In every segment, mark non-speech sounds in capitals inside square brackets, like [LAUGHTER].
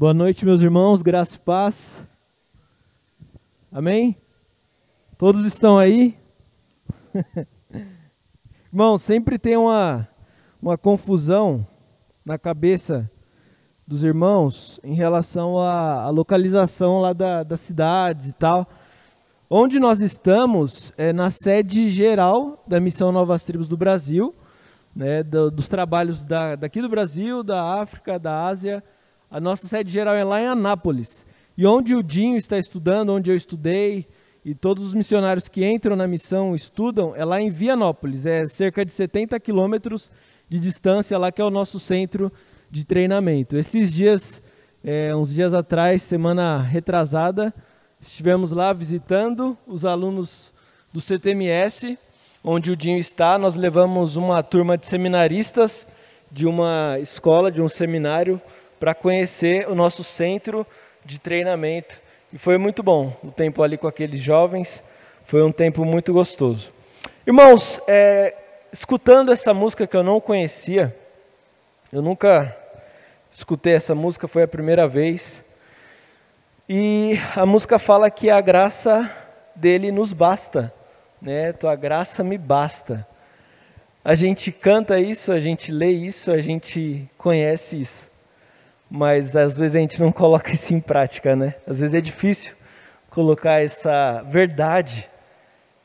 Boa noite, meus irmãos, graça e paz. Amém? Todos estão aí? [LAUGHS] Irmão, sempre tem uma, uma confusão na cabeça dos irmãos em relação à, à localização lá da, das cidades e tal. Onde nós estamos é na sede geral da Missão Novas Tribos do Brasil, né, do, dos trabalhos da, daqui do Brasil, da África, da Ásia, a nossa sede geral é lá em Anápolis. E onde o Dinho está estudando, onde eu estudei, e todos os missionários que entram na missão estudam, é lá em Vianópolis. É cerca de 70 quilômetros de distância lá, que é o nosso centro de treinamento. Esses dias, é, uns dias atrás, semana retrasada, estivemos lá visitando os alunos do CTMS, onde o Dinho está. Nós levamos uma turma de seminaristas de uma escola, de um seminário, para conhecer o nosso centro de treinamento. E foi muito bom o tempo ali com aqueles jovens, foi um tempo muito gostoso. Irmãos, é, escutando essa música que eu não conhecia, eu nunca escutei essa música, foi a primeira vez. E a música fala que a graça dele nos basta, né? Tua graça me basta. A gente canta isso, a gente lê isso, a gente conhece isso mas às vezes a gente não coloca isso em prática, né? Às vezes é difícil colocar essa verdade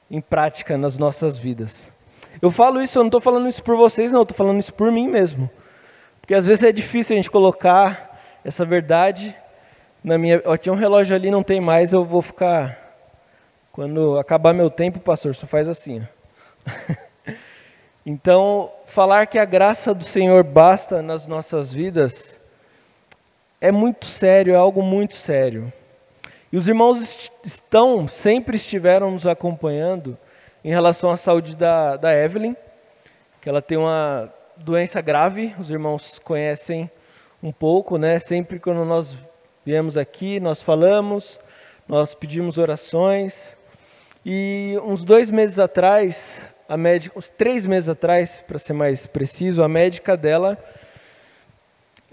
em prática nas nossas vidas. Eu falo isso, eu não estou falando isso por vocês, não, estou falando isso por mim mesmo. Porque às vezes é difícil a gente colocar essa verdade na minha. Ó, tinha um relógio ali, não tem mais, eu vou ficar. Quando acabar meu tempo, pastor, só faz assim. [LAUGHS] então, falar que a graça do Senhor basta nas nossas vidas é muito sério, é algo muito sério. E os irmãos estão, sempre estiveram nos acompanhando em relação à saúde da, da Evelyn, que ela tem uma doença grave, os irmãos conhecem um pouco, né? Sempre quando nós viemos aqui, nós falamos, nós pedimos orações. E uns dois meses atrás, a médica, uns três meses atrás, para ser mais preciso, a médica dela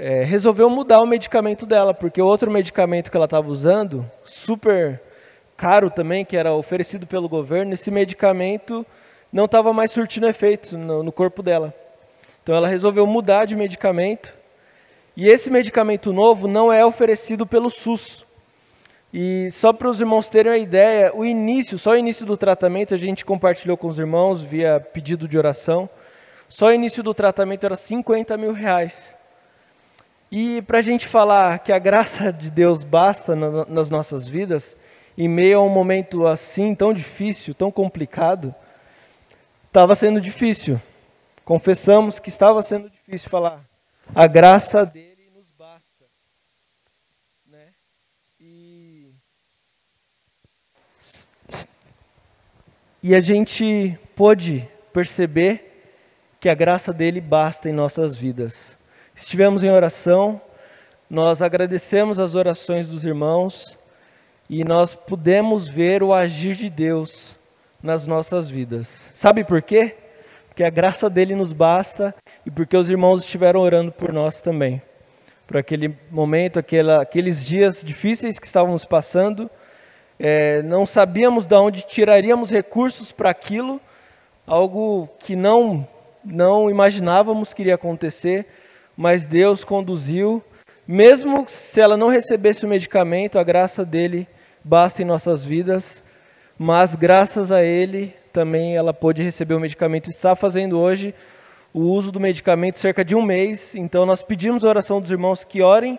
é, resolveu mudar o medicamento dela, porque o outro medicamento que ela estava usando, super caro também, que era oferecido pelo governo, esse medicamento não estava mais surtindo efeito no, no corpo dela. Então ela resolveu mudar de medicamento. E esse medicamento novo não é oferecido pelo SUS. E só para os irmãos terem uma ideia, o início, só o início do tratamento, a gente compartilhou com os irmãos via pedido de oração. Só o início do tratamento era 50 mil reais. E para a gente falar que a graça de Deus basta na, nas nossas vidas, em meio a um momento assim tão difícil, tão complicado, estava sendo difícil. Confessamos que estava sendo difícil falar. A graça dele nos basta. Né? E, e a gente pôde perceber que a graça dele basta em nossas vidas. Estivemos em oração, nós agradecemos as orações dos irmãos e nós pudemos ver o agir de Deus nas nossas vidas. Sabe por quê? Porque a graça dele nos basta e porque os irmãos estiveram orando por nós também. Por aquele momento, aquela, aqueles dias difíceis que estávamos passando, é, não sabíamos de onde tiraríamos recursos para aquilo, algo que não, não imaginávamos que iria acontecer mas Deus conduziu, mesmo se ela não recebesse o medicamento, a graça dele basta em nossas vidas, mas graças a ele também ela pôde receber o medicamento. Está fazendo hoje o uso do medicamento cerca de um mês, então nós pedimos a oração dos irmãos que orem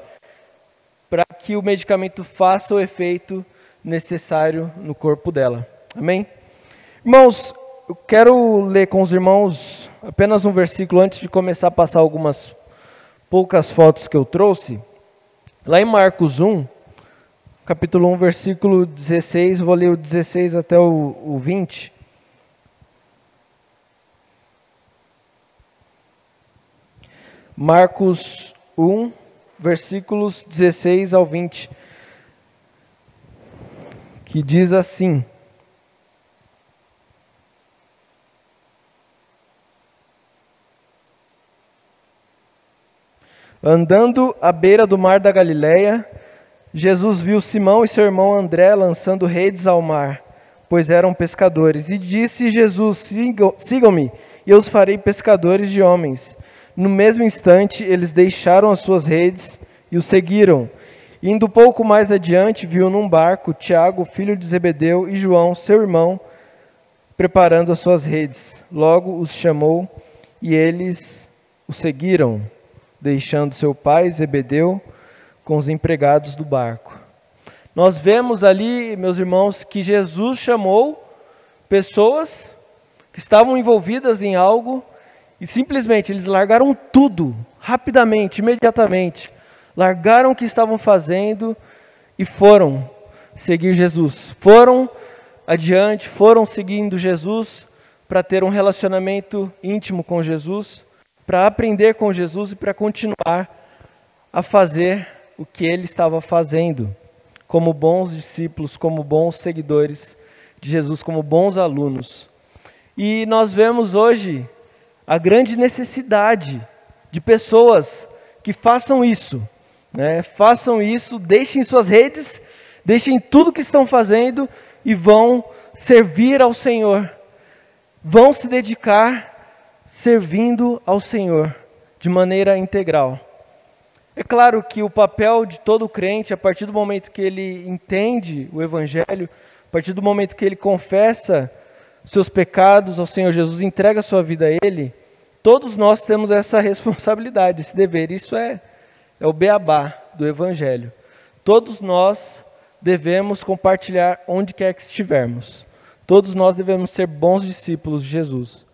para que o medicamento faça o efeito necessário no corpo dela. Amém? Irmãos, eu quero ler com os irmãos apenas um versículo antes de começar a passar algumas poucas fotos que eu trouxe, lá em Marcos 1, capítulo 1, versículo 16, vou ler o 16 até o, o 20. Marcos 1, versículos 16 ao 20, que diz assim: Andando à beira do mar da Galileia, Jesus viu Simão e seu irmão André lançando redes ao mar, pois eram pescadores. E disse Jesus: Sigam-me, e eu os farei pescadores de homens. No mesmo instante, eles deixaram as suas redes e o seguiram. Indo pouco mais adiante, viu num barco Tiago, filho de Zebedeu, e João, seu irmão, preparando as suas redes. Logo os chamou e eles o seguiram, deixando seu pai Zebedeu com os empregados do barco. Nós vemos ali, meus irmãos, que Jesus chamou pessoas que estavam envolvidas em algo e simplesmente eles largaram tudo, rapidamente, imediatamente. Largaram o que estavam fazendo e foram seguir Jesus. Foram adiante, foram seguindo Jesus para ter um relacionamento íntimo com Jesus, para aprender com Jesus e para continuar a fazer o que ele estava fazendo, como bons discípulos, como bons seguidores de Jesus, como bons alunos. E nós vemos hoje a grande necessidade de pessoas que façam isso, né? façam isso, deixem suas redes, deixem tudo que estão fazendo e vão servir ao Senhor, vão se dedicar servindo ao Senhor de maneira integral. É claro que o papel de todo crente, a partir do momento que ele entende o Evangelho, a partir do momento que ele confessa seus pecados ao Senhor Jesus, entrega sua vida a Ele, todos nós temos essa [LAUGHS] responsabilidade, esse dever. Isso é, é o beabá do Evangelho. Todos nós devemos compartilhar onde quer que estivermos. Todos nós devemos ser bons discípulos de Jesus.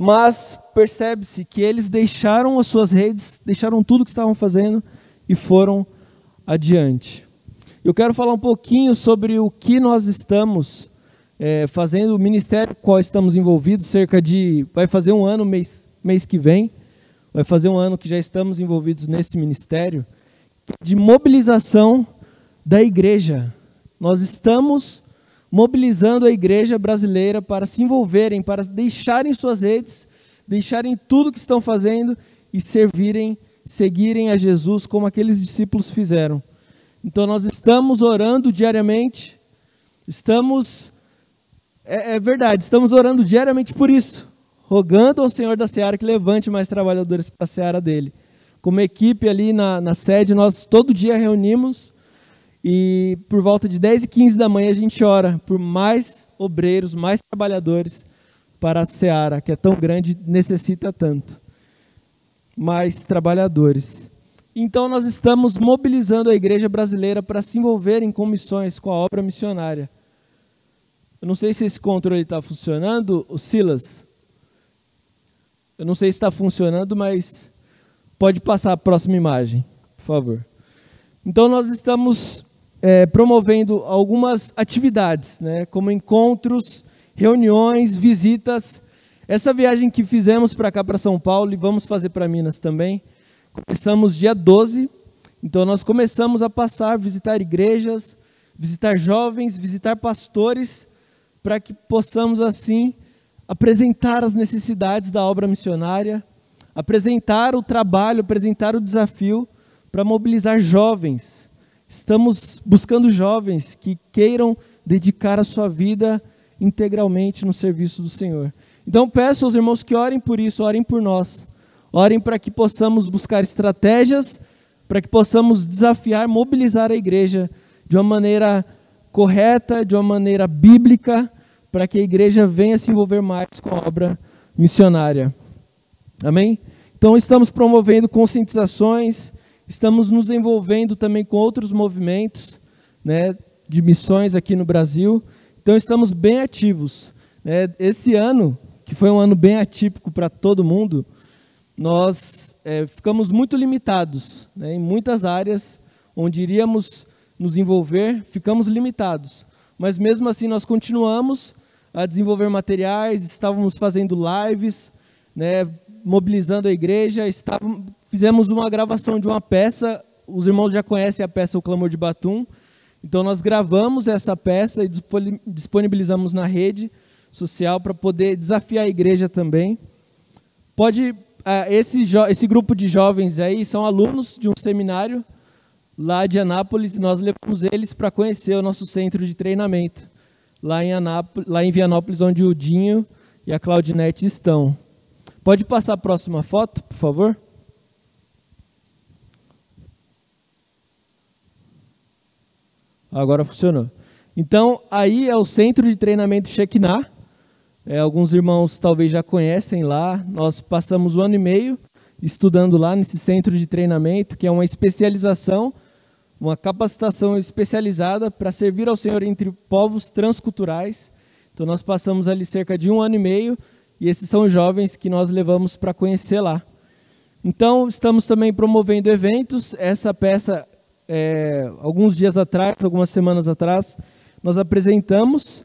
Mas percebe-se que eles deixaram as suas redes, deixaram tudo que estavam fazendo e foram adiante. Eu quero falar um pouquinho sobre o que nós estamos é, fazendo, o ministério qual estamos envolvidos, cerca de. vai fazer um ano mês, mês que vem, vai fazer um ano que já estamos envolvidos nesse ministério, de mobilização da igreja. Nós estamos mobilizando a igreja brasileira para se envolverem, para deixarem suas redes, deixarem tudo que estão fazendo e servirem, seguirem a Jesus como aqueles discípulos fizeram. Então nós estamos orando diariamente, estamos é, é verdade, estamos orando diariamente por isso, rogando ao Senhor da Seara que levante mais trabalhadores para a Seara dele. Como equipe ali na, na sede, nós todo dia reunimos e por volta de 10 e 15 da manhã a gente ora por mais obreiros, mais trabalhadores para a Seara, que é tão grande necessita tanto. Mais trabalhadores. Então nós estamos mobilizando a igreja brasileira para se envolver em comissões com a obra missionária. Eu não sei se esse controle está funcionando, o Silas. Eu não sei se está funcionando, mas pode passar a próxima imagem, por favor. Então nós estamos é, promovendo algumas atividades, né, como encontros, reuniões, visitas. Essa viagem que fizemos para cá, para São Paulo, e vamos fazer para Minas também, começamos dia 12. Então nós começamos a passar, visitar igrejas, visitar jovens, visitar pastores para que possamos assim apresentar as necessidades da obra missionária, apresentar o trabalho, apresentar o desafio para mobilizar jovens. Estamos buscando jovens que queiram dedicar a sua vida integralmente no serviço do Senhor. Então peço aos irmãos que orem por isso, orem por nós. Orem para que possamos buscar estratégias, para que possamos desafiar, mobilizar a igreja de uma maneira correta, de uma maneira bíblica, para que a igreja venha se envolver mais com a obra missionária. Amém? Então, estamos promovendo conscientizações, estamos nos envolvendo também com outros movimentos né, de missões aqui no Brasil. Então, estamos bem ativos. Né? Esse ano, que foi um ano bem atípico para todo mundo, nós é, ficamos muito limitados né, em muitas áreas onde iríamos nos envolver, ficamos limitados. Mas mesmo assim nós continuamos a desenvolver materiais, estávamos fazendo lives, né, mobilizando a igreja, estávamos, fizemos uma gravação de uma peça, os irmãos já conhecem a peça O Clamor de Batum, então nós gravamos essa peça e disponibilizamos na rede social para poder desafiar a igreja também. Pode esse, esse grupo de jovens aí são alunos de um seminário lá de Anápolis e nós levamos eles para conhecer o nosso centro de treinamento lá em, Anápolis, lá em Vianópolis, onde o Dinho e a Claudinete estão. Pode passar a próxima foto, por favor? Agora funcionou. Então, aí é o centro de treinamento Shekinah. É, alguns irmãos talvez já conhecem lá. Nós passamos um ano e meio estudando lá nesse centro de treinamento, que é uma especialização, uma capacitação especializada para servir ao Senhor entre povos transculturais. Então, nós passamos ali cerca de um ano e meio e esses são os jovens que nós levamos para conhecer lá. Então, estamos também promovendo eventos. Essa peça é, alguns dias atrás, algumas semanas atrás, nós apresentamos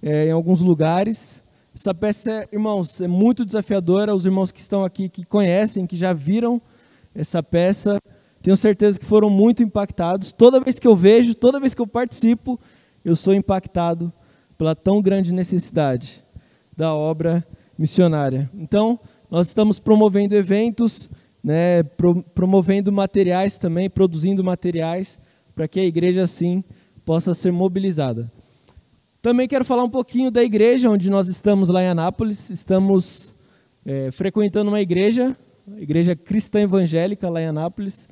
é, em alguns lugares. Essa peça, irmãos, é muito desafiadora. Os irmãos que estão aqui, que conhecem, que já viram essa peça, tenho certeza que foram muito impactados. Toda vez que eu vejo, toda vez que eu participo, eu sou impactado pela tão grande necessidade da obra missionária. Então, nós estamos promovendo eventos né, pro, promovendo materiais também, produzindo materiais, para que a igreja assim possa ser mobilizada. Também quero falar um pouquinho da igreja onde nós estamos lá em Anápolis. Estamos é, frequentando uma igreja, igreja cristã evangélica lá em Anápolis.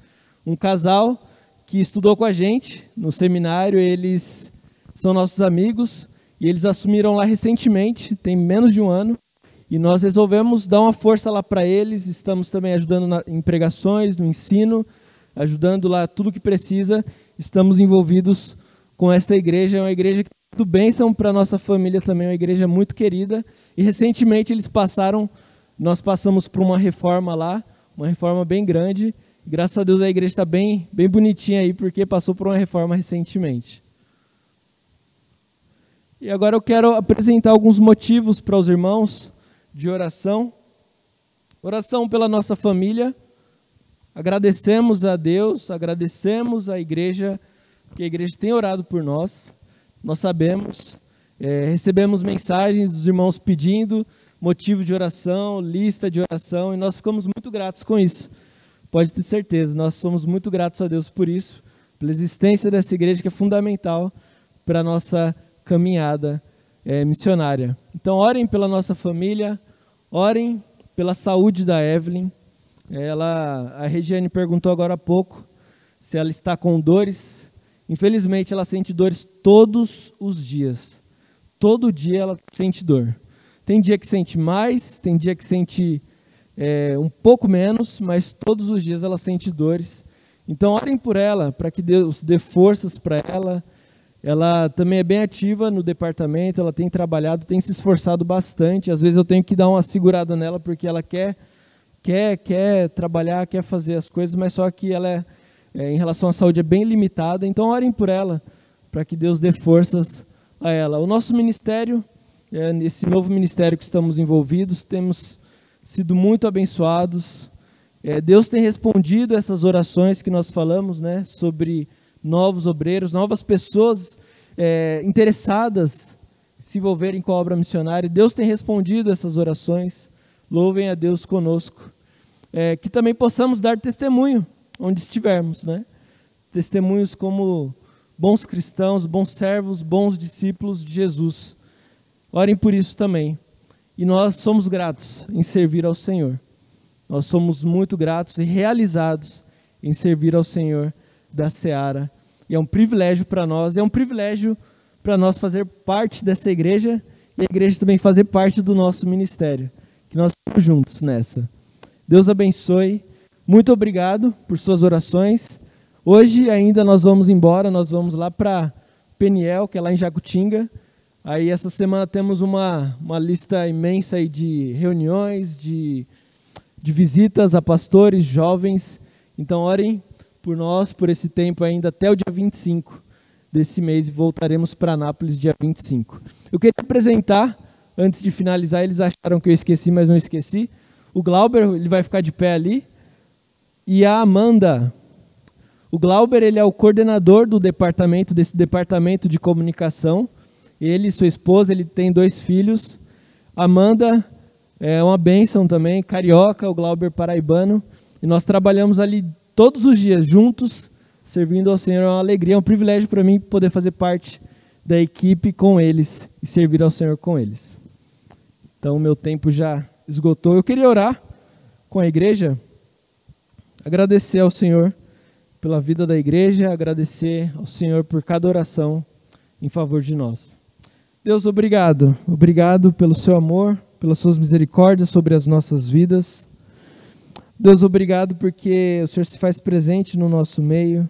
Um casal que estudou com a gente no seminário, eles são nossos amigos e eles assumiram lá recentemente, tem menos de um ano. E nós resolvemos dar uma força lá para eles. Estamos também ajudando na, em pregações, no ensino, ajudando lá tudo que precisa. Estamos envolvidos com essa igreja. É uma igreja que tudo bênção para nossa família também, é uma igreja muito querida. E recentemente eles passaram, nós passamos por uma reforma lá, uma reforma bem grande. Graças a Deus a igreja está bem, bem bonitinha aí, porque passou por uma reforma recentemente. E agora eu quero apresentar alguns motivos para os irmãos de oração. Oração pela nossa família. Agradecemos a Deus, agradecemos à igreja, porque a igreja tem orado por nós. Nós sabemos, é, recebemos mensagens dos irmãos pedindo motivo de oração, lista de oração, e nós ficamos muito gratos com isso. Pode ter certeza, nós somos muito gratos a Deus por isso, pela existência dessa igreja que é fundamental para a nossa caminhada é, missionária. Então, orem pela nossa família, orem pela saúde da Evelyn. Ela, a Regiane perguntou agora há pouco se ela está com dores. Infelizmente, ela sente dores todos os dias. Todo dia ela sente dor. Tem dia que sente mais, tem dia que sente é, um pouco menos, mas todos os dias ela sente dores. Então, orem por ela, para que Deus dê forças para ela, ela também é bem ativa no departamento, ela tem trabalhado, tem se esforçado bastante. Às vezes eu tenho que dar uma segurada nela porque ela quer quer quer trabalhar, quer fazer as coisas, mas só que ela é, é em relação à saúde é bem limitada. Então orem por ela para que Deus dê forças a ela. O nosso ministério, é, nesse novo ministério que estamos envolvidos, temos sido muito abençoados. É, Deus tem respondido essas orações que nós falamos, né, sobre novos obreiros, novas pessoas é, interessadas se envolverem com a obra missionária. Deus tem respondido essas orações. Louvem a Deus conosco. É, que também possamos dar testemunho onde estivermos, né? Testemunhos como bons cristãos, bons servos, bons discípulos de Jesus. Orem por isso também. E nós somos gratos em servir ao Senhor. Nós somos muito gratos e realizados em servir ao Senhor da Seara. E é um privilégio para nós, é um privilégio para nós fazer parte dessa igreja e a igreja também fazer parte do nosso ministério. Que nós estamos juntos nessa. Deus abençoe. Muito obrigado por suas orações. Hoje ainda nós vamos embora, nós vamos lá para Peniel, que é lá em Jacutinga. Aí essa semana temos uma, uma lista imensa aí de reuniões, de, de visitas a pastores, jovens. Então orem por nós por esse tempo ainda até o dia 25 desse mês e voltaremos para Anápolis dia 25. Eu queria apresentar, antes de finalizar, eles acharam que eu esqueci, mas não esqueci. O Glauber, ele vai ficar de pé ali. E a Amanda. O Glauber, ele é o coordenador do departamento, desse departamento de comunicação. Ele e sua esposa, ele tem dois filhos. Amanda, é uma bênção também, carioca, o Glauber paraibano, e nós trabalhamos ali todos os dias juntos, servindo ao Senhor. É uma alegria, é um privilégio para mim poder fazer parte da equipe com eles e servir ao Senhor com eles. Então, meu tempo já esgotou. Eu queria orar com a igreja, agradecer ao Senhor pela vida da igreja, agradecer ao Senhor por cada oração em favor de nós. Deus, obrigado. Obrigado pelo seu amor, pelas suas misericórdias sobre as nossas vidas. Deus, obrigado porque o Senhor se faz presente no nosso meio.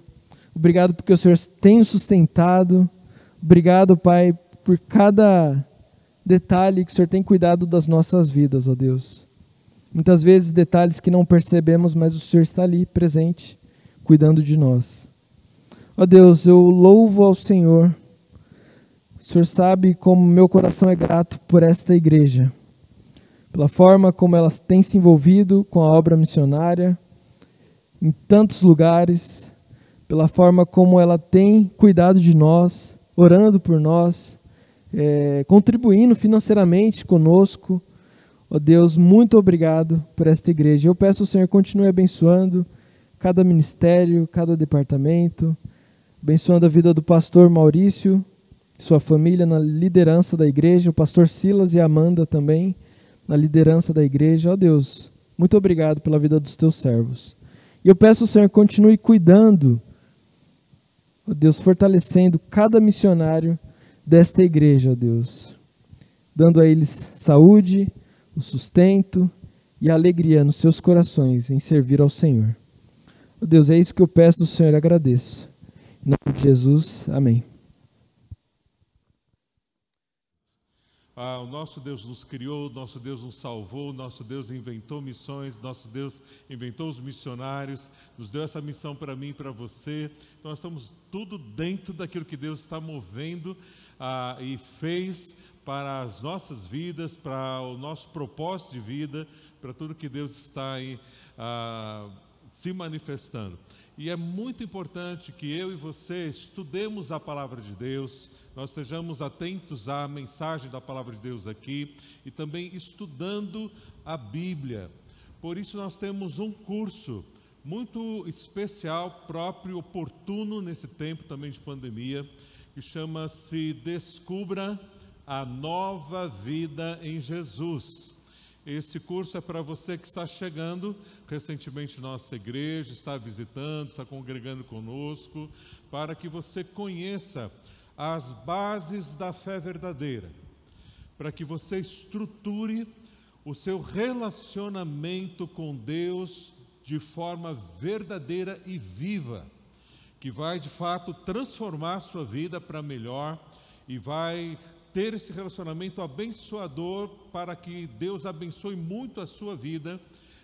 Obrigado porque o Senhor tem sustentado. Obrigado, Pai, por cada detalhe que o Senhor tem cuidado das nossas vidas, ó Deus. Muitas vezes detalhes que não percebemos, mas o Senhor está ali presente, cuidando de nós. Ó Deus, eu louvo ao Senhor. O Senhor sabe como meu coração é grato por esta igreja pela forma como ela tem se envolvido com a obra missionária em tantos lugares, pela forma como ela tem cuidado de nós, orando por nós, é, contribuindo financeiramente conosco. Ó oh Deus, muito obrigado por esta igreja. Eu peço ao Senhor continue abençoando cada ministério, cada departamento, abençoando a vida do pastor Maurício, sua família na liderança da igreja, o pastor Silas e Amanda também na liderança da igreja. Ó Deus, muito obrigado pela vida dos teus servos. E eu peço Senhor continue cuidando, ó Deus, fortalecendo cada missionário desta igreja, ó Deus, dando a eles saúde, o sustento e a alegria nos seus corações em servir ao Senhor. Ó Deus, é isso que eu peço Senhor agradeço. Em nome de Jesus, amém. Ah, o nosso Deus nos criou, nosso Deus nos salvou, nosso Deus inventou missões, nosso Deus inventou os missionários, nos deu essa missão para mim e para você. Então, nós estamos tudo dentro daquilo que Deus está movendo ah, e fez para as nossas vidas, para o nosso propósito de vida, para tudo que Deus está aí, ah, se manifestando. E é muito importante que eu e você estudemos a palavra de Deus, nós estejamos atentos à mensagem da palavra de Deus aqui e também estudando a Bíblia. Por isso, nós temos um curso muito especial, próprio, oportuno nesse tempo também de pandemia, que chama-se Descubra a Nova Vida em Jesus. Esse curso é para você que está chegando. Recentemente na nossa igreja, está visitando, está congregando conosco, para que você conheça as bases da fé verdadeira, para que você estruture o seu relacionamento com Deus de forma verdadeira e viva, que vai de fato transformar a sua vida para melhor e vai ter esse relacionamento abençoador para que Deus abençoe muito a sua vida,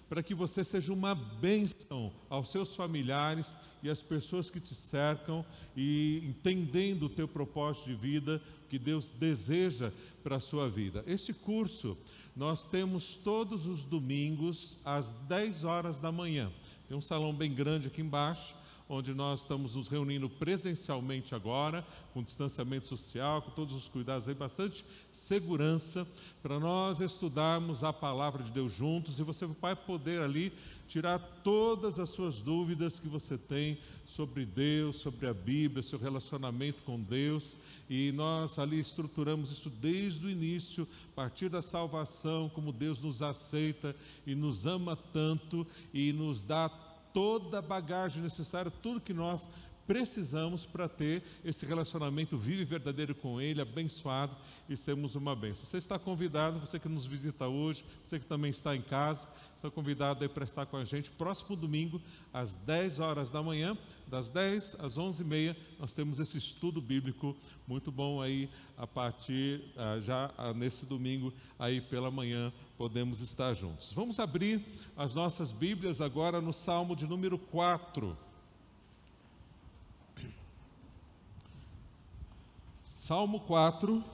para que você seja uma bênção aos seus familiares e às pessoas que te cercam e entendendo o teu propósito de vida que Deus deseja para a sua vida. Este curso nós temos todos os domingos às 10 horas da manhã. Tem um salão bem grande aqui embaixo onde nós estamos nos reunindo presencialmente agora, com distanciamento social, com todos os cuidados aí, bastante segurança, para nós estudarmos a palavra de Deus juntos e você vai poder ali tirar todas as suas dúvidas que você tem sobre Deus, sobre a Bíblia, seu relacionamento com Deus. E nós ali estruturamos isso desde o início, a partir da salvação, como Deus nos aceita e nos ama tanto e nos dá toda a bagagem necessária, tudo que nós precisamos para ter esse relacionamento vivo e verdadeiro com Ele, abençoado e sermos uma bênção. Você está convidado, você que nos visita hoje, você que também está em casa, está convidado para estar com a gente. Próximo domingo, às 10 horas da manhã, das 10 às 11 e meia, nós temos esse estudo bíblico muito bom aí, a partir, ah, já ah, nesse domingo, aí pela manhã, podemos estar juntos. Vamos abrir as nossas Bíblias agora no Salmo de número 4. Salmo 4.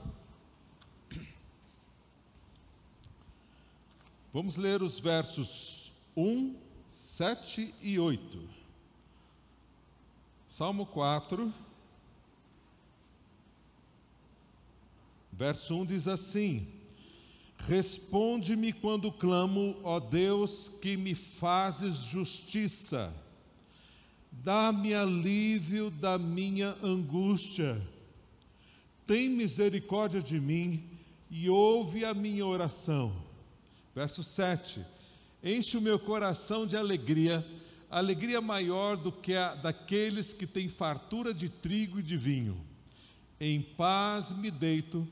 Vamos ler os versos 1, 7 e 8. Salmo 4, verso 1 diz assim: Responde-me quando clamo, ó Deus, que me fazes justiça. Dá-me alívio da minha angústia. Tem misericórdia de mim e ouve a minha oração. Verso 7. Enche o meu coração de alegria, alegria maior do que a daqueles que têm fartura de trigo e de vinho. Em paz me deito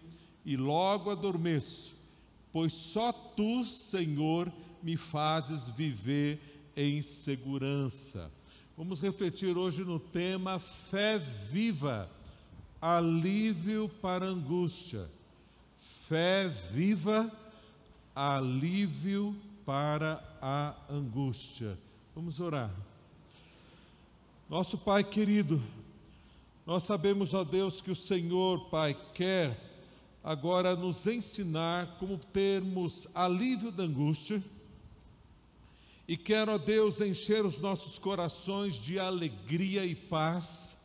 e logo adormeço pois só tu, Senhor, me fazes viver em segurança. Vamos refletir hoje no tema fé viva, alívio para angústia. Fé viva, alívio para a angústia. Vamos orar. Nosso Pai querido, nós sabemos, ó Deus, que o Senhor, Pai, quer agora nos ensinar como termos alívio da angústia. E quero, ó Deus, encher os nossos corações de alegria e paz.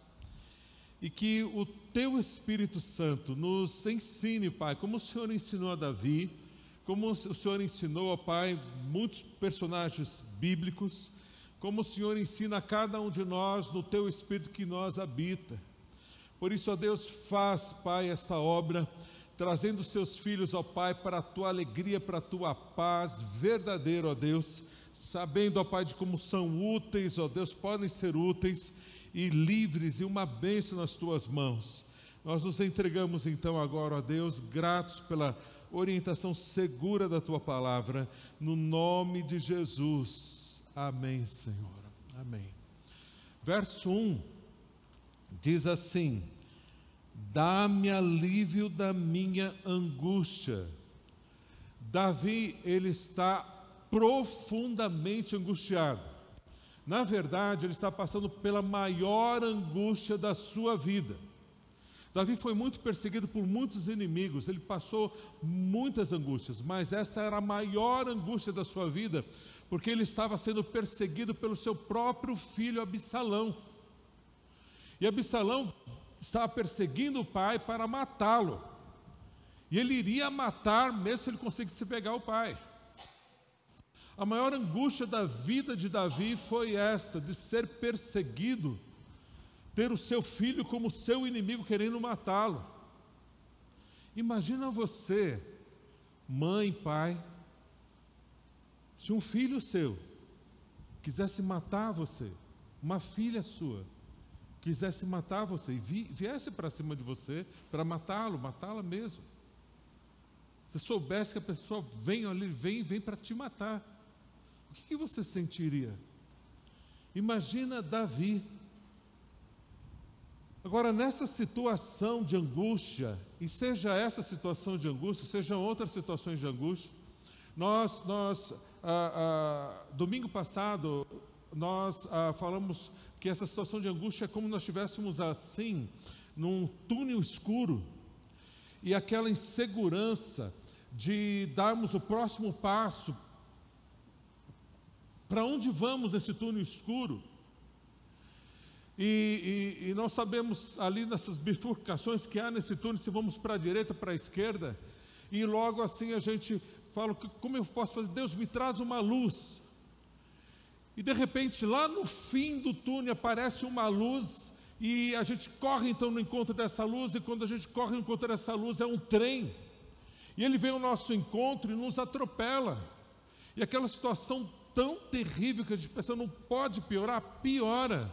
E que o Teu Espírito Santo nos ensine, Pai, como o Senhor ensinou a Davi, como o Senhor ensinou, ó Pai, muitos personagens bíblicos, como o Senhor ensina a cada um de nós no Teu Espírito que nós habita. Por isso, ó Deus, faz, Pai, esta obra trazendo seus filhos, ó Pai, para a tua alegria, para a tua paz verdadeira, ó Deus, sabendo, ó Pai, de como são úteis, ó Deus, podem ser úteis e livres e uma bênção nas tuas mãos. Nós nos entregamos então agora, ó Deus, gratos pela orientação segura da tua palavra, no nome de Jesus. Amém, Senhor. Amém. Verso 1 diz assim: dá-me alívio da minha angústia. Davi, ele está profundamente angustiado. Na verdade, ele está passando pela maior angústia da sua vida. Davi foi muito perseguido por muitos inimigos, ele passou muitas angústias, mas essa era a maior angústia da sua vida, porque ele estava sendo perseguido pelo seu próprio filho Absalão. E Absalão estava perseguindo o pai para matá-lo. E ele iria matar mesmo se ele conseguisse pegar o pai. A maior angústia da vida de Davi foi esta, de ser perseguido, ter o seu filho como seu inimigo querendo matá-lo. Imagina você, mãe, pai, se um filho seu quisesse matar você, uma filha sua, quisesse matar você e viesse para cima de você para matá-lo, matá-la mesmo. Se soubesse que a pessoa vem ali, vem, vem para te matar, o que, você sentiria? Imagina Davi. Agora, nessa situação de angústia, e seja essa situação de angústia, seja outras situações de angústia, nós, nós ah, ah, domingo passado, nós ah, falamos que essa situação de angústia é como nós estivéssemos assim, num túnel escuro, e aquela insegurança de darmos o próximo passo. Para onde vamos nesse túnel escuro? E, e, e, nós sabemos ali nessas bifurcações que há nesse túnel, se vamos para a direita, para a esquerda, e logo assim a gente fala: como eu posso fazer? Deus me traz uma luz. E de repente, lá no fim do túnel aparece uma luz e a gente corre então no encontro dessa luz, e quando a gente corre no encontro dessa luz é um trem. E ele vem ao nosso encontro e nos atropela. E aquela situação tão terrível que a gente pensa não pode piorar, piora.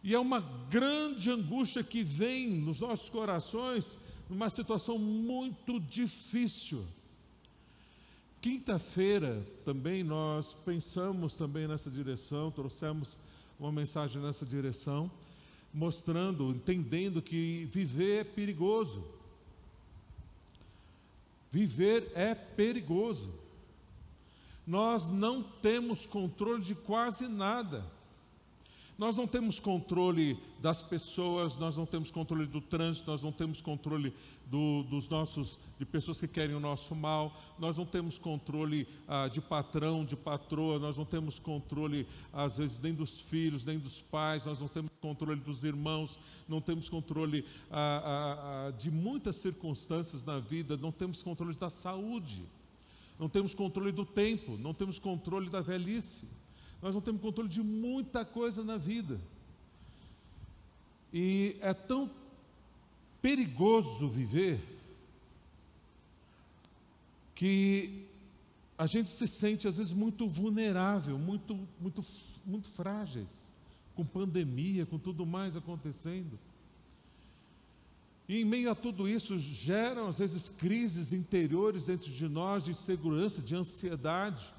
E é uma grande angústia que vem nos nossos corações, numa situação muito difícil. Quinta-feira também nós pensamos também nessa direção, trouxemos uma mensagem nessa direção, mostrando, entendendo que viver é perigoso. Viver é perigoso. Nós não temos controle de quase nada. Nós não temos controle das pessoas, nós não temos controle do trânsito, nós não temos controle do, dos nossos, de pessoas que querem o nosso mal, nós não temos controle ah, de patrão, de patroa, nós não temos controle, às vezes, nem dos filhos, nem dos pais, nós não temos controle dos irmãos, não temos controle ah, ah, ah de muitas circunstâncias na vida, não temos controle da saúde. Não temos controle do tempo, não temos controle da velhice, nós não temos controle de muita coisa na vida. E é tão perigoso viver que a gente se sente às vezes muito vulnerável, muito, muito, muito frágeis, com pandemia, com tudo mais acontecendo. E em meio a tudo isso, geram às vezes crises interiores dentro de nós, de insegurança, de ansiedade,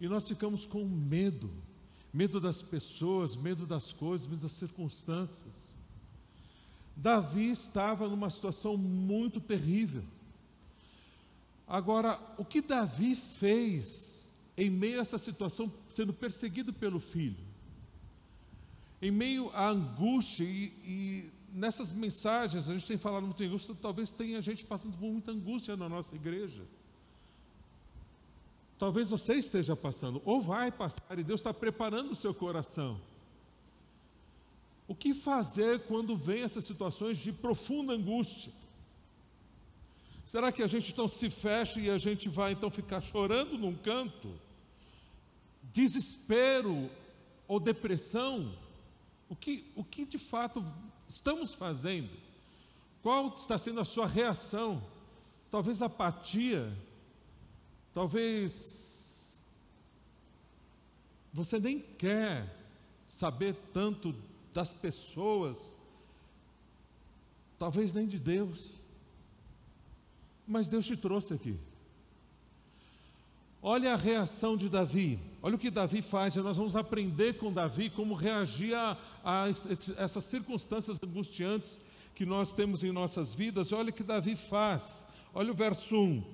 e nós ficamos com medo medo das pessoas, medo das coisas, medo das circunstâncias. Davi estava numa situação muito terrível. Agora, o que Davi fez em meio a essa situação, sendo perseguido pelo filho? Em meio à angústia, e, e nessas mensagens, a gente tem falado muito em angústia, talvez tenha gente passando por muita angústia na nossa igreja. Talvez você esteja passando, ou vai passar, e Deus está preparando o seu coração. O que fazer quando vem essas situações de profunda angústia? Será que a gente então se fecha e a gente vai então ficar chorando num canto? Desespero ou depressão? O que, o que de fato estamos fazendo? Qual está sendo a sua reação? Talvez apatia, talvez você nem quer saber tanto das pessoas, talvez nem de Deus, mas Deus te trouxe aqui. Olha a reação de Davi, olha o que Davi faz, e nós vamos aprender com Davi como reagir a, a essas circunstâncias angustiantes que nós temos em nossas vidas. Olha o que Davi faz, olha o verso 1,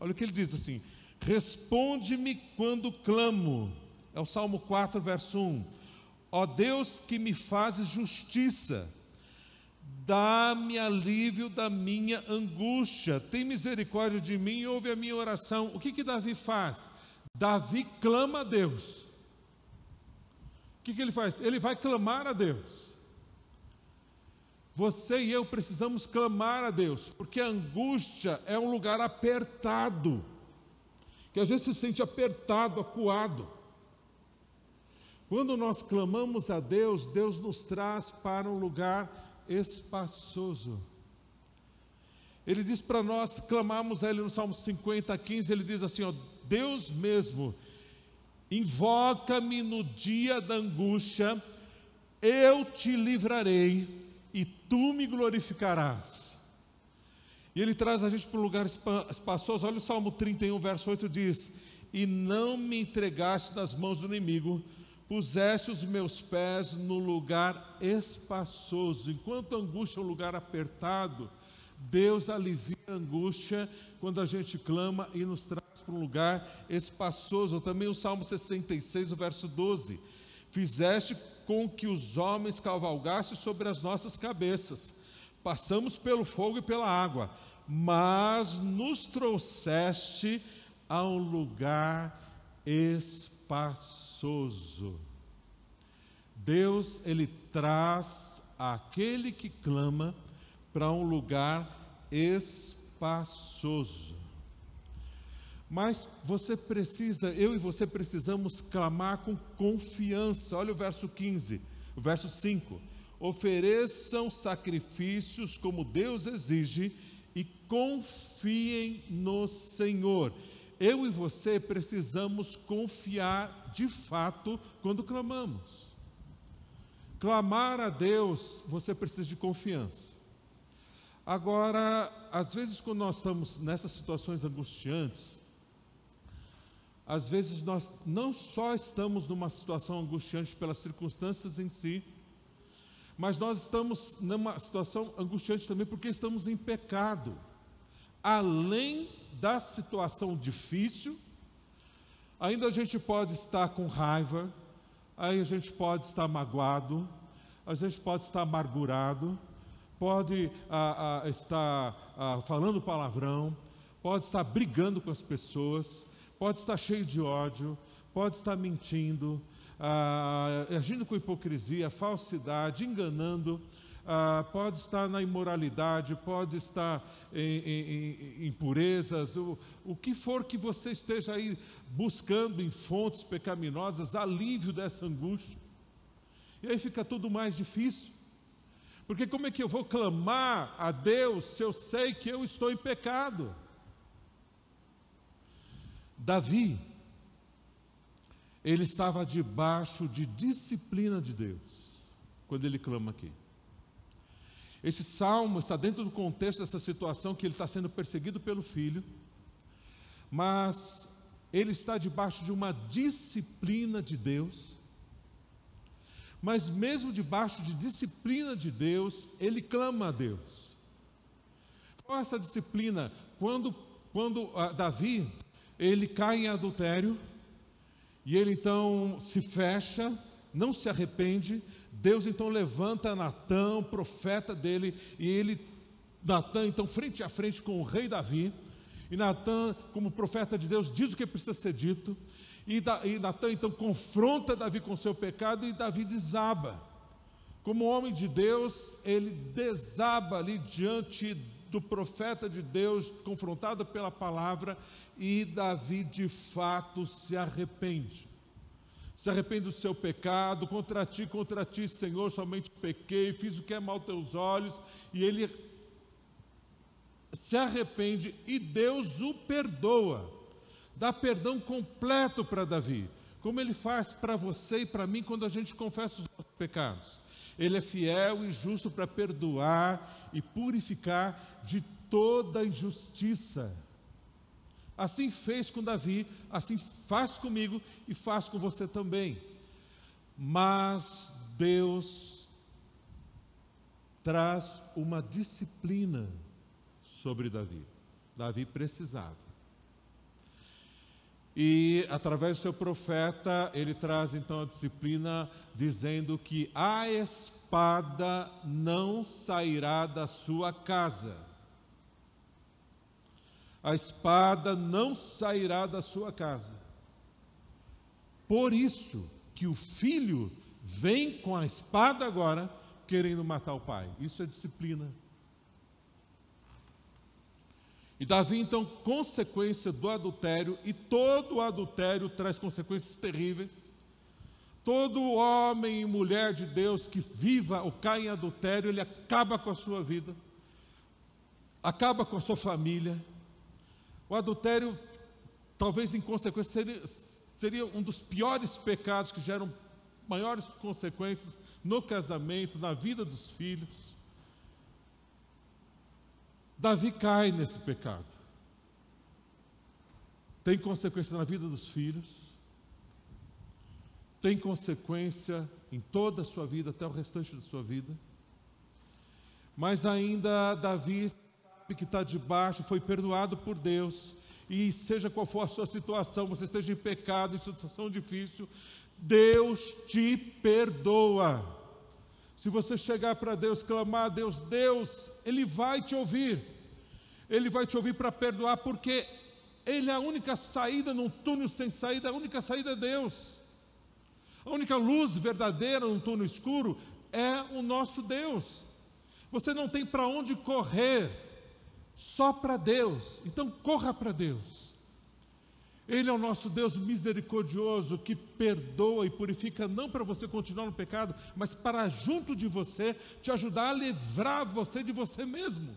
olha o que ele diz assim: Responde-me quando clamo, é o Salmo 4, verso 1 Ó Deus que me fazes justiça, dá-me alívio da minha angústia, tem misericórdia de mim e ouve a minha oração. O que que Davi faz? Davi clama a Deus. O que, que ele faz? Ele vai clamar a Deus. Você e eu precisamos clamar a Deus, porque a angústia é um lugar apertado, que às vezes se sente apertado, acuado. Quando nós clamamos a Deus, Deus nos traz para um lugar espaçoso. Ele diz para nós clamarmos a Ele no Salmo 50, 15, ele diz assim: ó, Deus mesmo, invoca-me no dia da angústia, eu te livrarei e tu me glorificarás. E ele traz a gente para um lugar espaçoso. Olha o Salmo 31, verso 8 diz: E não me entregaste nas mãos do inimigo, puseste os meus pés no lugar espaçoso. Enquanto a angústia é um lugar apertado, Deus alivia a angústia quando a gente clama e nos traz para um lugar espaçoso. Também o Salmo 66, o verso 12: Fizeste com que os homens cavalgassem sobre as nossas cabeças, passamos pelo fogo e pela água, mas nos trouxeste a um lugar espaçoso espaçoso. Deus, ele traz aquele que clama para um lugar espaçoso. Mas você precisa, eu e você precisamos clamar com confiança. Olha o verso 15, o verso 5. Ofereçam sacrifícios como Deus exige e confiem no Senhor eu e você precisamos confiar de fato quando clamamos. Clamar a Deus, você precisa de confiança. Agora, às vezes, quando nós estamos nessas situações angustiantes, às vezes nós não só estamos numa situação angustiante pelas circunstâncias em si, mas nós estamos numa situação angustiante também porque estamos em pecado. Além da situação difícil, ainda a gente pode estar com raiva, aí a gente pode estar magoado, a gente pode estar amargurado, pode ah, ah, estar ah, falando palavrão, pode estar brigando com as pessoas, pode estar cheio de ódio, pode estar mentindo, agindo com hipocrisia, falsidade, enganando, ah, pode estar na imoralidade, pode estar em, impurezas, o, o que for que você esteja aí buscando em fontes pecaminosas, alívio dessa angústia. E aí fica tudo mais difícil. Porque como é que eu vou clamar a Deus se eu sei que eu estou em pecado? Davi, ele estava debaixo de disciplina de Deus, quando ele clama aqui. Esse salmo está dentro do contexto dessa situação que ele está sendo perseguido pelo filho, mas ele está debaixo de uma disciplina de Deus. Mas mesmo debaixo de disciplina de Deus, ele clama a Deus. Qual é essa disciplina? Quando, quando ah, Davi ele cai em adultério e ele então se fecha, não se arrepende, Deus então levanta Natã, profeta dele, e ele, Natã, então, frente a frente com o rei Davi, e Natã, como profeta de Deus, diz o que precisa ser dito, e, da, e Natã então confronta Davi com seu pecado, e Davi desaba. Como homem de Deus, ele desaba ali diante do profeta de Deus, confrontado pela palavra, e Davi de fato se arrepende se arrepende do seu pecado, contra ti, contra ti, Senhor, somente pequei, fiz o que é mal aos teus olhos, e ele se arrepende e Deus o perdoa, dá perdão completo para Davi, como ele faz para você e para mim quando a gente confessa os nossos pecados. Ele é fiel e justo para perdoar e purificar de toda injustiça. Assim fez com Davi, assim faz comigo e faz com você também. Mas Deus traz uma disciplina sobre Davi. Davi precisava. E através do seu profeta, ele traz então a disciplina, dizendo que a espada não sairá da sua casa a espada não sairá da sua casa. Por isso que o filho vem com a espada agora, querendo matar o pai. Isso é disciplina. E Davi, então, consequência do adultério, e todo adultério traz consequências terríveis. Todo homem e mulher de Deus que viva ou caia em adultério, ele acaba com a sua vida, acaba com a sua família, o adultério, talvez em consequência, seria, seria um dos piores pecados que geram maiores consequências no casamento, na vida dos filhos. Davi cai nesse pecado. Tem consequência na vida dos filhos, tem consequência em toda a sua vida, até o restante da sua vida. Mas ainda Davi que está debaixo, foi perdoado por Deus, e seja qual for a sua situação, você esteja em pecado, em situação difícil, Deus te perdoa. Se você chegar para Deus, clamar a Deus, Deus, Ele vai te ouvir. Ele vai te ouvir para perdoar, porque Ele é a única saída num túnel sem saída, a única saída é Deus. A única luz verdadeira num túnel escuro é o nosso Deus. Você não tem para onde correr só para Deus. Então corra para Deus. Ele é o nosso Deus misericordioso que perdoa e purifica, não para você continuar no pecado, mas para junto de você te ajudar a livrar você de você mesmo,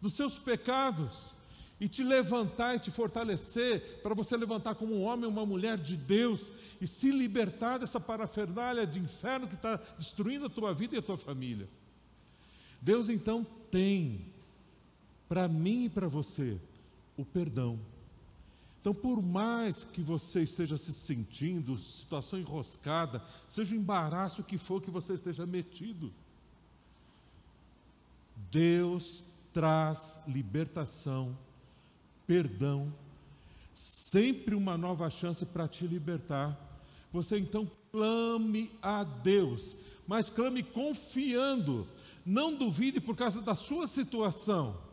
dos seus pecados, e te levantar e te fortalecer, para você levantar como um homem, uma mulher de Deus e se libertar dessa parafernália de inferno que está destruindo a tua vida e a tua família. Deus então tem para mim e para você o perdão. Então, por mais que você esteja se sentindo, situação enroscada, seja o embaraço que for que você esteja metido, Deus traz libertação, perdão, sempre uma nova chance para te libertar. Você então clame a Deus, mas clame confiando, não duvide por causa da sua situação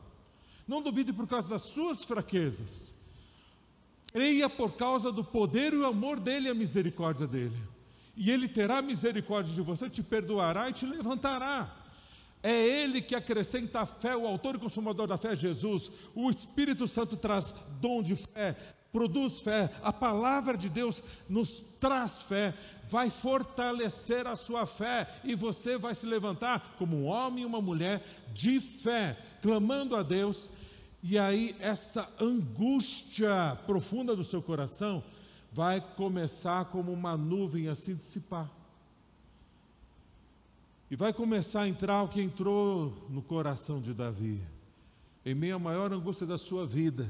não duvide por causa das suas fraquezas. Creia por causa do poder e o amor dele e a misericórdia dele. E ele terá misericórdia de você, te perdoará e te levantará. É Ele que acrescenta a fé, o autor e consumador da fé é Jesus. O Espírito Santo traz dom de fé, produz fé. A palavra de Deus nos traz fé, vai fortalecer a sua fé e você vai se levantar como um homem e uma mulher de fé, clamando a Deus. E aí, essa angústia profunda do seu coração vai começar como uma nuvem a se dissipar. E vai começar a entrar o que entrou no coração de Davi. Em meio à maior angústia da sua vida,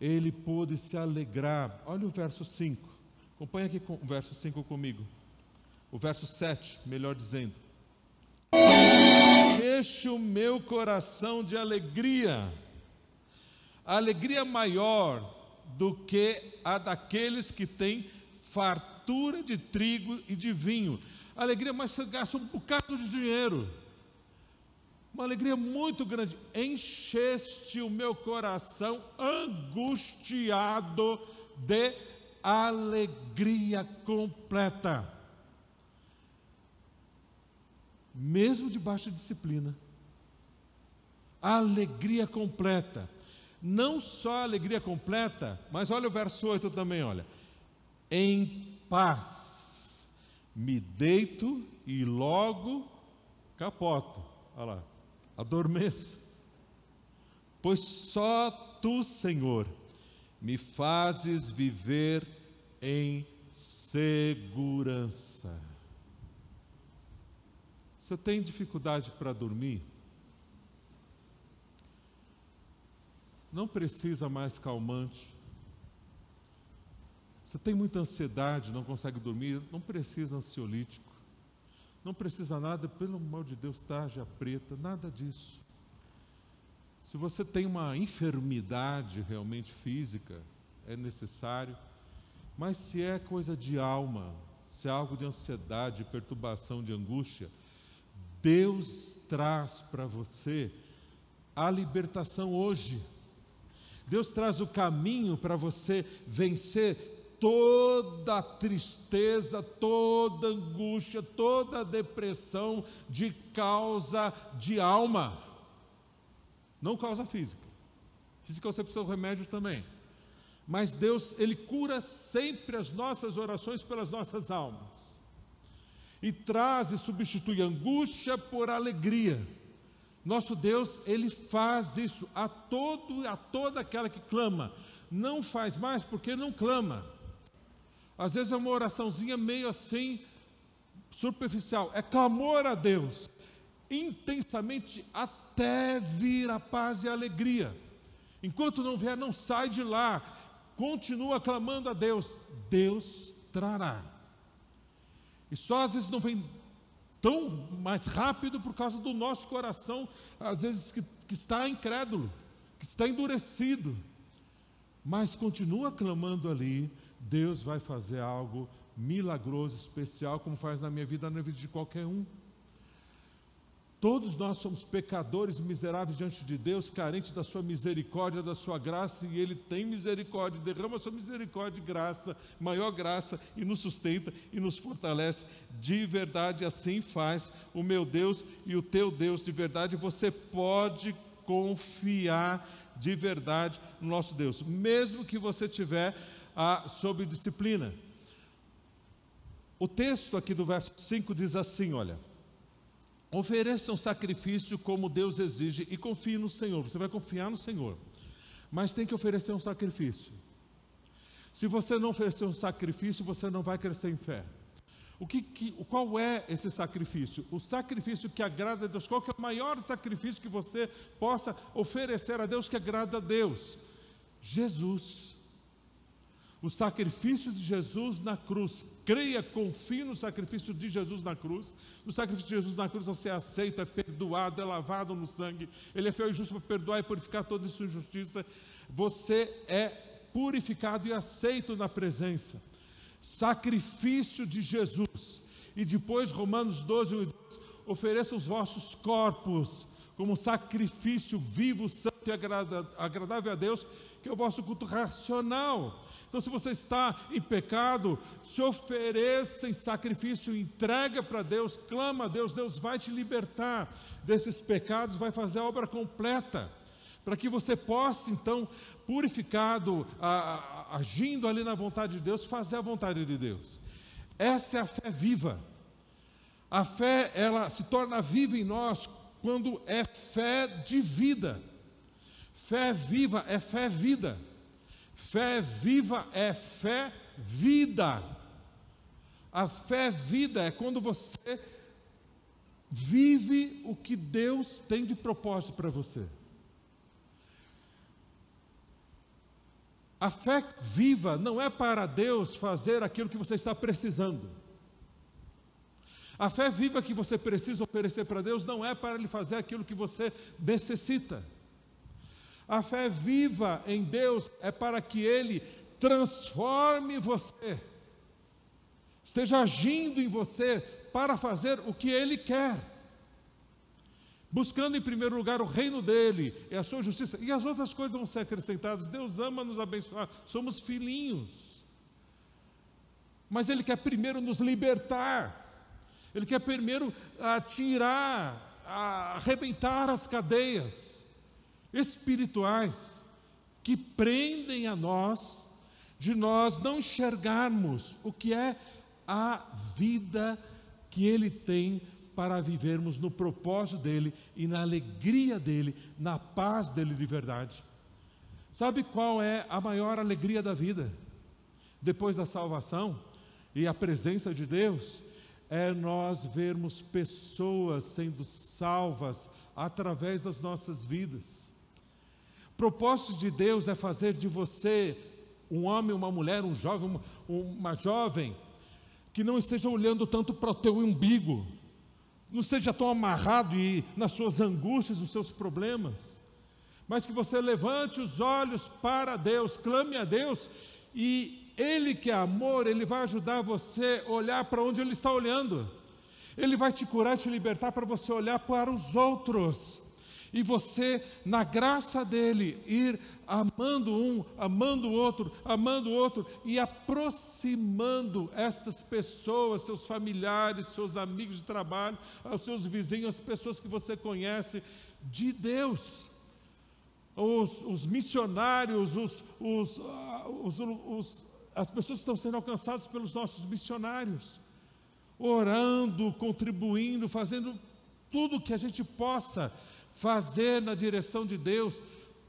ele pôde se alegrar. Olha o verso 5. Acompanhe aqui o verso 5 comigo. O verso 7, melhor dizendo. Enche o meu coração de alegria. Alegria maior do que a daqueles que têm fartura de trigo e de vinho alegria, mas você gasta um bocado de dinheiro. Uma alegria muito grande. Encheste o meu coração angustiado de alegria completa. Mesmo de disciplina. Alegria completa. Não só alegria completa, mas olha o verso 8 também, olha. Em paz me deito e logo capoto. Olha lá, adormeço. Pois só tu, Senhor, me fazes viver em segurança. Você tem dificuldade para dormir? Não precisa mais calmante. Você tem muita ansiedade, não consegue dormir, não precisa ansiolítico. Não precisa nada, pelo amor de Deus, tarja preta, nada disso. Se você tem uma enfermidade realmente física, é necessário. Mas se é coisa de alma, se é algo de ansiedade, de perturbação, de angústia, Deus traz para você a libertação hoje. Deus traz o caminho para você vencer toda tristeza, toda angústia, toda depressão de causa de alma, não causa física. Física você precisa de remédio também. Mas Deus, Ele cura sempre as nossas orações pelas nossas almas. E traz e substitui angústia por alegria. Nosso Deus, Ele faz isso a todo a toda aquela que clama. Não faz mais porque não clama. Às vezes é uma oraçãozinha meio assim, superficial. É clamor a Deus, intensamente, até vir a paz e a alegria. Enquanto não vier, não sai de lá. Continua clamando a Deus. Deus trará. E só às vezes não vem tão mais rápido por causa do nosso coração, às vezes que, que está incrédulo, que está endurecido. Mas continua clamando ali, Deus vai fazer algo milagroso, especial, como faz na minha vida, na vida de qualquer um. Todos nós somos pecadores miseráveis diante de Deus, carentes da sua misericórdia, da sua graça, e Ele tem misericórdia, derrama a sua misericórdia e graça, maior graça, e nos sustenta e nos fortalece. De verdade, assim faz o meu Deus e o teu Deus. De verdade, você pode confiar de verdade no nosso Deus, mesmo que você tiver a, sobre disciplina. O texto aqui do verso 5 diz assim: olha, ofereça um sacrifício como Deus exige e confie no Senhor. Você vai confiar no Senhor, mas tem que oferecer um sacrifício. Se você não oferecer um sacrifício, você não vai crescer em fé. O que, que, qual é esse sacrifício? O sacrifício que agrada a Deus. Qual é o maior sacrifício que você possa oferecer a Deus que agrada a Deus? Jesus o sacrifício de Jesus na cruz. Creia, confie no sacrifício de Jesus na cruz. No sacrifício de Jesus na cruz você é aceito, é perdoado, é lavado no sangue. Ele é fiel e justo para perdoar e purificar toda sua injustiça. Você é purificado e aceito na presença. Sacrifício de Jesus. E depois, Romanos 12, 1 e 2, ofereça os vossos corpos como sacrifício vivo, santo e agradável a Deus, que é o vosso culto racional. Então, se você está em pecado, se ofereça em sacrifício, entrega para Deus, clama a Deus, Deus vai te libertar desses pecados, vai fazer a obra completa, para que você possa, então, purificado, a, a, agindo ali na vontade de Deus, fazer a vontade de Deus. Essa é a fé viva. A fé, ela se torna viva em nós quando é fé de vida. Fé viva é fé vida. Fé viva é fé vida. A fé vida é quando você vive o que Deus tem de propósito para você. A fé viva não é para Deus fazer aquilo que você está precisando. A fé viva que você precisa oferecer para Deus não é para Ele fazer aquilo que você necessita. A fé viva em Deus é para que Ele transforme você, esteja agindo em você para fazer o que Ele quer, buscando em primeiro lugar o reino dEle e a sua justiça, e as outras coisas vão ser acrescentadas. Deus ama nos abençoar, somos filhinhos, mas Ele quer primeiro nos libertar, Ele quer primeiro tirar, ah, arrebentar as cadeias espirituais que prendem a nós de nós não enxergarmos o que é a vida que Ele tem para vivermos no propósito dEle e na alegria dEle, na paz dEle de verdade. Sabe qual é a maior alegria da vida? Depois da salvação e a presença de Deus, é nós vermos pessoas sendo salvas através das nossas vidas. Propósito de Deus é fazer de você um homem, uma mulher, um jovem, uma jovem, que não esteja olhando tanto para o teu umbigo, não seja tão amarrado e nas suas angústias, nos seus problemas, mas que você levante os olhos para Deus, clame a Deus e Ele que é amor, Ele vai ajudar você a olhar para onde Ele está olhando. Ele vai te curar, te libertar para você olhar para os outros e você, na graça dele, ir amando um, amando o outro, amando o outro e aproximando estas pessoas, seus familiares, seus amigos de trabalho, os seus vizinhos, as pessoas que você conhece, de Deus. Os, os missionários, os, os, ah, os, as pessoas que estão sendo alcançadas pelos nossos missionários, orando, contribuindo, fazendo tudo que a gente possa fazer na direção de Deus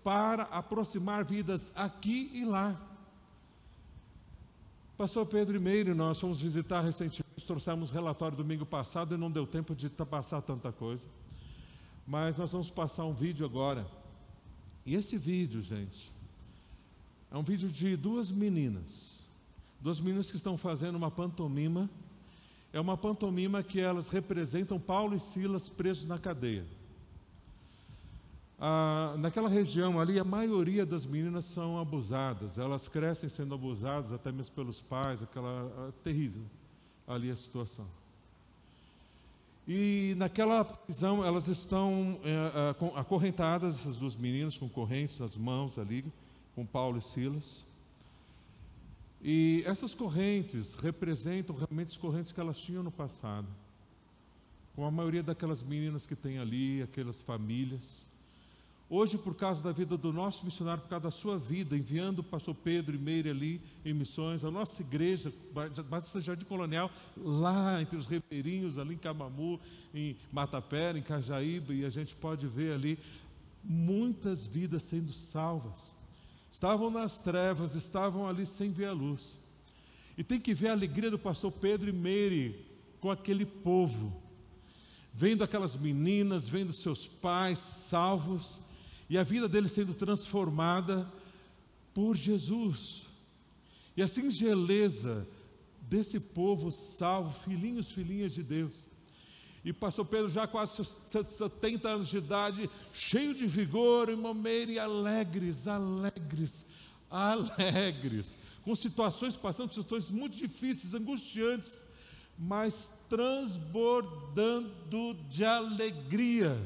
para aproximar vidas aqui e lá. Pastor Pedro e Meire, nós fomos visitar recentemente, trouxemos relatório domingo passado e não deu tempo de passar tanta coisa. Mas nós vamos passar um vídeo agora. E esse vídeo, gente, é um vídeo de duas meninas. Duas meninas que estão fazendo uma pantomima. É uma pantomima que elas representam Paulo e Silas presos na cadeia. Ah, naquela região ali, a maioria das meninas são abusadas, elas crescem sendo abusadas até mesmo pelos pais, aquela ah, terrível ali a situação. E naquela prisão elas estão é, acorrentadas, essas duas meninas com correntes nas mãos ali, com Paulo e Silas. E essas correntes representam realmente as correntes que elas tinham no passado. Com a maioria daquelas meninas que tem ali, aquelas famílias. Hoje, por causa da vida do nosso missionário, por causa da sua vida, enviando o pastor Pedro e Meire ali em missões, a nossa igreja, Batista Jardim Colonial, lá entre os ribeirinhos, ali em Camamu, em Matapera, em Cajaíba, e a gente pode ver ali muitas vidas sendo salvas. Estavam nas trevas, estavam ali sem ver a luz. E tem que ver a alegria do pastor Pedro e Meire com aquele povo, vendo aquelas meninas, vendo seus pais salvos e a vida dele sendo transformada por Jesus. E a singeleza desse povo salvo, filhinhos, filhinhas de Deus. E pastor Pedro, já quase 70 anos de idade, cheio de vigor e maneira e alegres, alegres, alegres, com situações, passando por situações muito difíceis, angustiantes, mas transbordando de alegria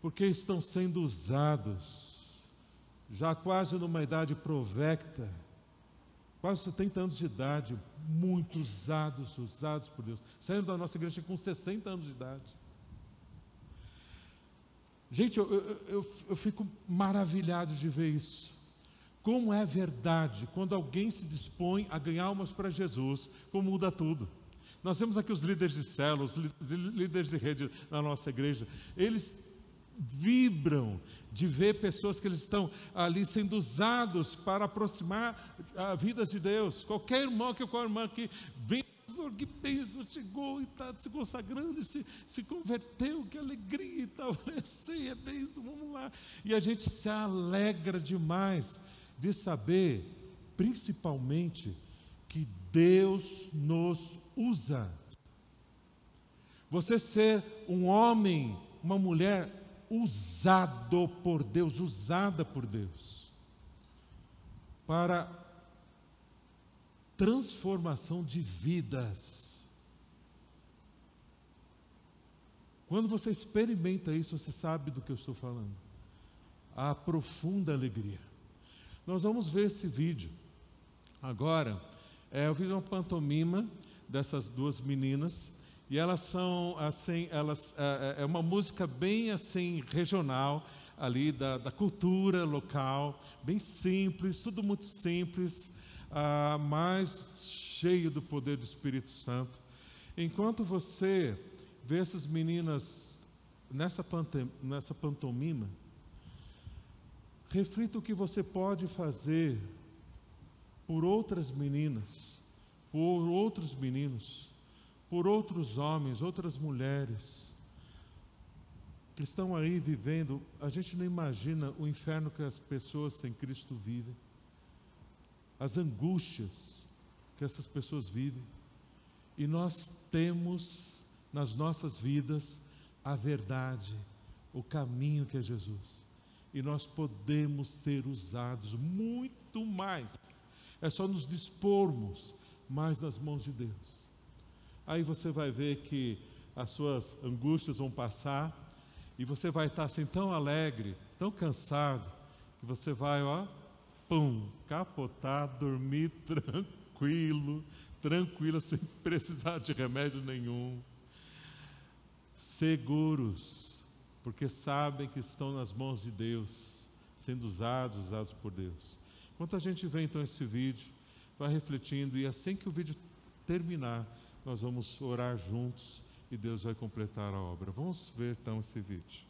porque estão sendo usados já quase numa idade provecta, quase 70 anos de idade, muito usados, usados por Deus. Saíram da nossa igreja com 60 anos de idade. Gente, eu, eu, eu, eu fico maravilhado de ver isso. Como é verdade, quando alguém se dispõe a ganhar almas para Jesus, como muda tudo. Nós temos aqui os líderes de células, líderes de rede na nossa igreja. Eles vibram de ver pessoas que eles estão ali sendo usados para aproximar a vidas de Deus. Qualquer irmão, qualquer irmã que vem, que bênção, chegou e está se consagrando e se, se converteu, que alegria e tal. [LAUGHS] Eu sei, é bênção, vamos lá. E a gente se alegra demais de saber, principalmente, que Deus nos usa. Você ser um homem, uma mulher usado por Deus, usada por Deus, para transformação de vidas. Quando você experimenta isso, você sabe do que eu estou falando. A profunda alegria. Nós vamos ver esse vídeo. Agora, é, eu fiz uma pantomima dessas duas meninas e elas são assim, elas é, é, é uma música bem assim regional ali da, da cultura local, bem simples, tudo muito simples, ah, mas cheio do poder do Espírito Santo. Enquanto você vê essas meninas nessa, nessa pantomima, reflita o que você pode fazer por outras meninas, por outros meninos por outros homens, outras mulheres que estão aí vivendo. A gente não imagina o inferno que as pessoas sem Cristo vivem, as angústias que essas pessoas vivem. E nós temos nas nossas vidas a verdade, o caminho que é Jesus. E nós podemos ser usados muito mais. É só nos dispormos mais nas mãos de Deus. Aí você vai ver que as suas angústias vão passar e você vai estar assim tão alegre, tão cansado, que você vai, ó, pum, capotar, dormir [LAUGHS] tranquilo, tranquilo, sem [LAUGHS] precisar de remédio nenhum. Seguros, porque sabem que estão nas mãos de Deus, sendo usados, usados por Deus. Enquanto a gente vê então esse vídeo, vai refletindo, e assim que o vídeo terminar, nós vamos orar juntos e Deus vai completar a obra. Vamos ver então esse vídeo.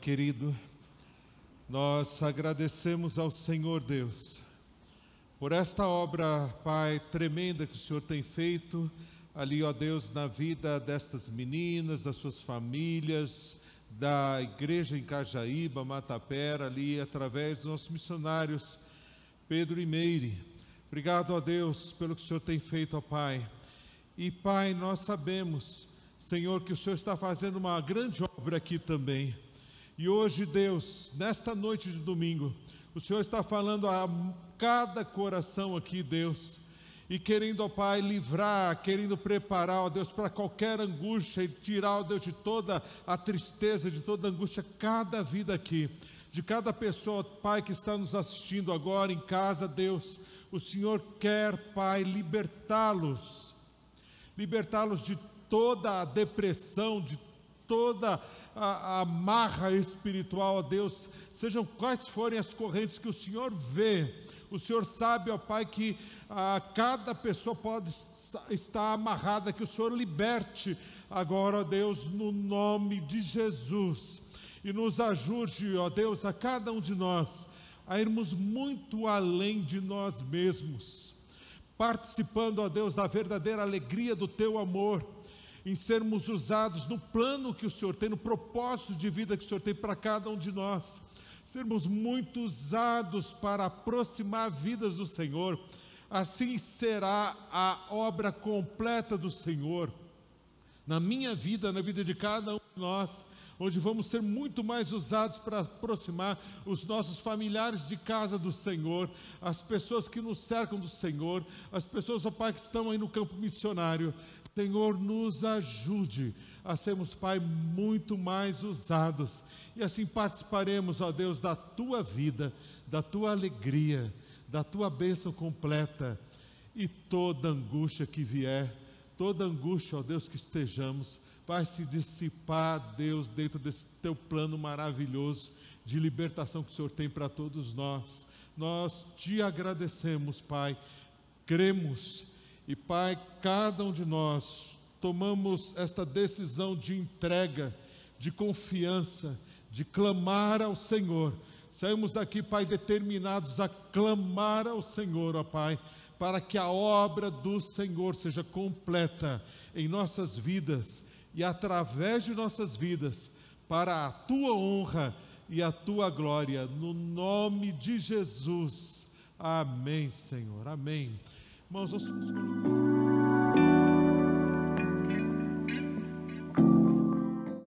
Querido, nós agradecemos ao Senhor Deus por esta obra, Pai, tremenda que o Senhor tem feito ali, ó Deus, na vida destas meninas, das suas famílias, da igreja em Cajaíba, Matapera, ali através dos nossos missionários, Pedro e Meire. Obrigado, ó Deus, pelo que o Senhor tem feito, ó Pai. E Pai, nós sabemos, Senhor, que o Senhor está fazendo uma grande obra aqui também. E hoje, Deus, nesta noite de domingo, o Senhor está falando a cada coração aqui, Deus, e querendo, ó Pai, livrar, querendo preparar, ó Deus, para qualquer angústia e tirar, ó Deus, de toda a tristeza, de toda a angústia, cada vida aqui, de cada pessoa, Pai, que está nos assistindo agora em casa, Deus, o Senhor quer, Pai, libertá-los libertá-los de toda a depressão, de toda a, a marra espiritual, ó Deus, sejam quais forem as correntes que o Senhor vê, o Senhor sabe, ó Pai, que ah, cada pessoa pode estar amarrada, que o Senhor liberte agora, ó Deus, no nome de Jesus, e nos ajude, ó Deus, a cada um de nós, a irmos muito além de nós mesmos participando, ó Deus, da verdadeira alegria do teu amor, em sermos usados no plano que o Senhor tem, no propósito de vida que o Senhor tem para cada um de nós, sermos muito usados para aproximar vidas do Senhor, assim será a obra completa do Senhor na minha vida, na vida de cada um de nós, onde vamos ser muito mais usados para aproximar os nossos familiares de casa do Senhor, as pessoas que nos cercam do Senhor, as pessoas, ó Pai, que estão aí no campo missionário. Senhor, nos ajude a sermos, Pai, muito mais usados. E assim participaremos, ó Deus, da tua vida, da tua alegria, da tua bênção completa. E toda angústia que vier toda angústia, ó Deus, que estejamos, vai se dissipar, Deus, dentro desse teu plano maravilhoso de libertação que o Senhor tem para todos nós. Nós te agradecemos, Pai, cremos e, Pai, cada um de nós tomamos esta decisão de entrega, de confiança, de clamar ao Senhor. Saímos daqui, Pai, determinados a clamar ao Senhor, ó Pai, para que a obra do Senhor seja completa em nossas vidas e através de nossas vidas, para a tua honra e a tua glória, no nome de Jesus. Amém, Senhor. Amém. Mãos aos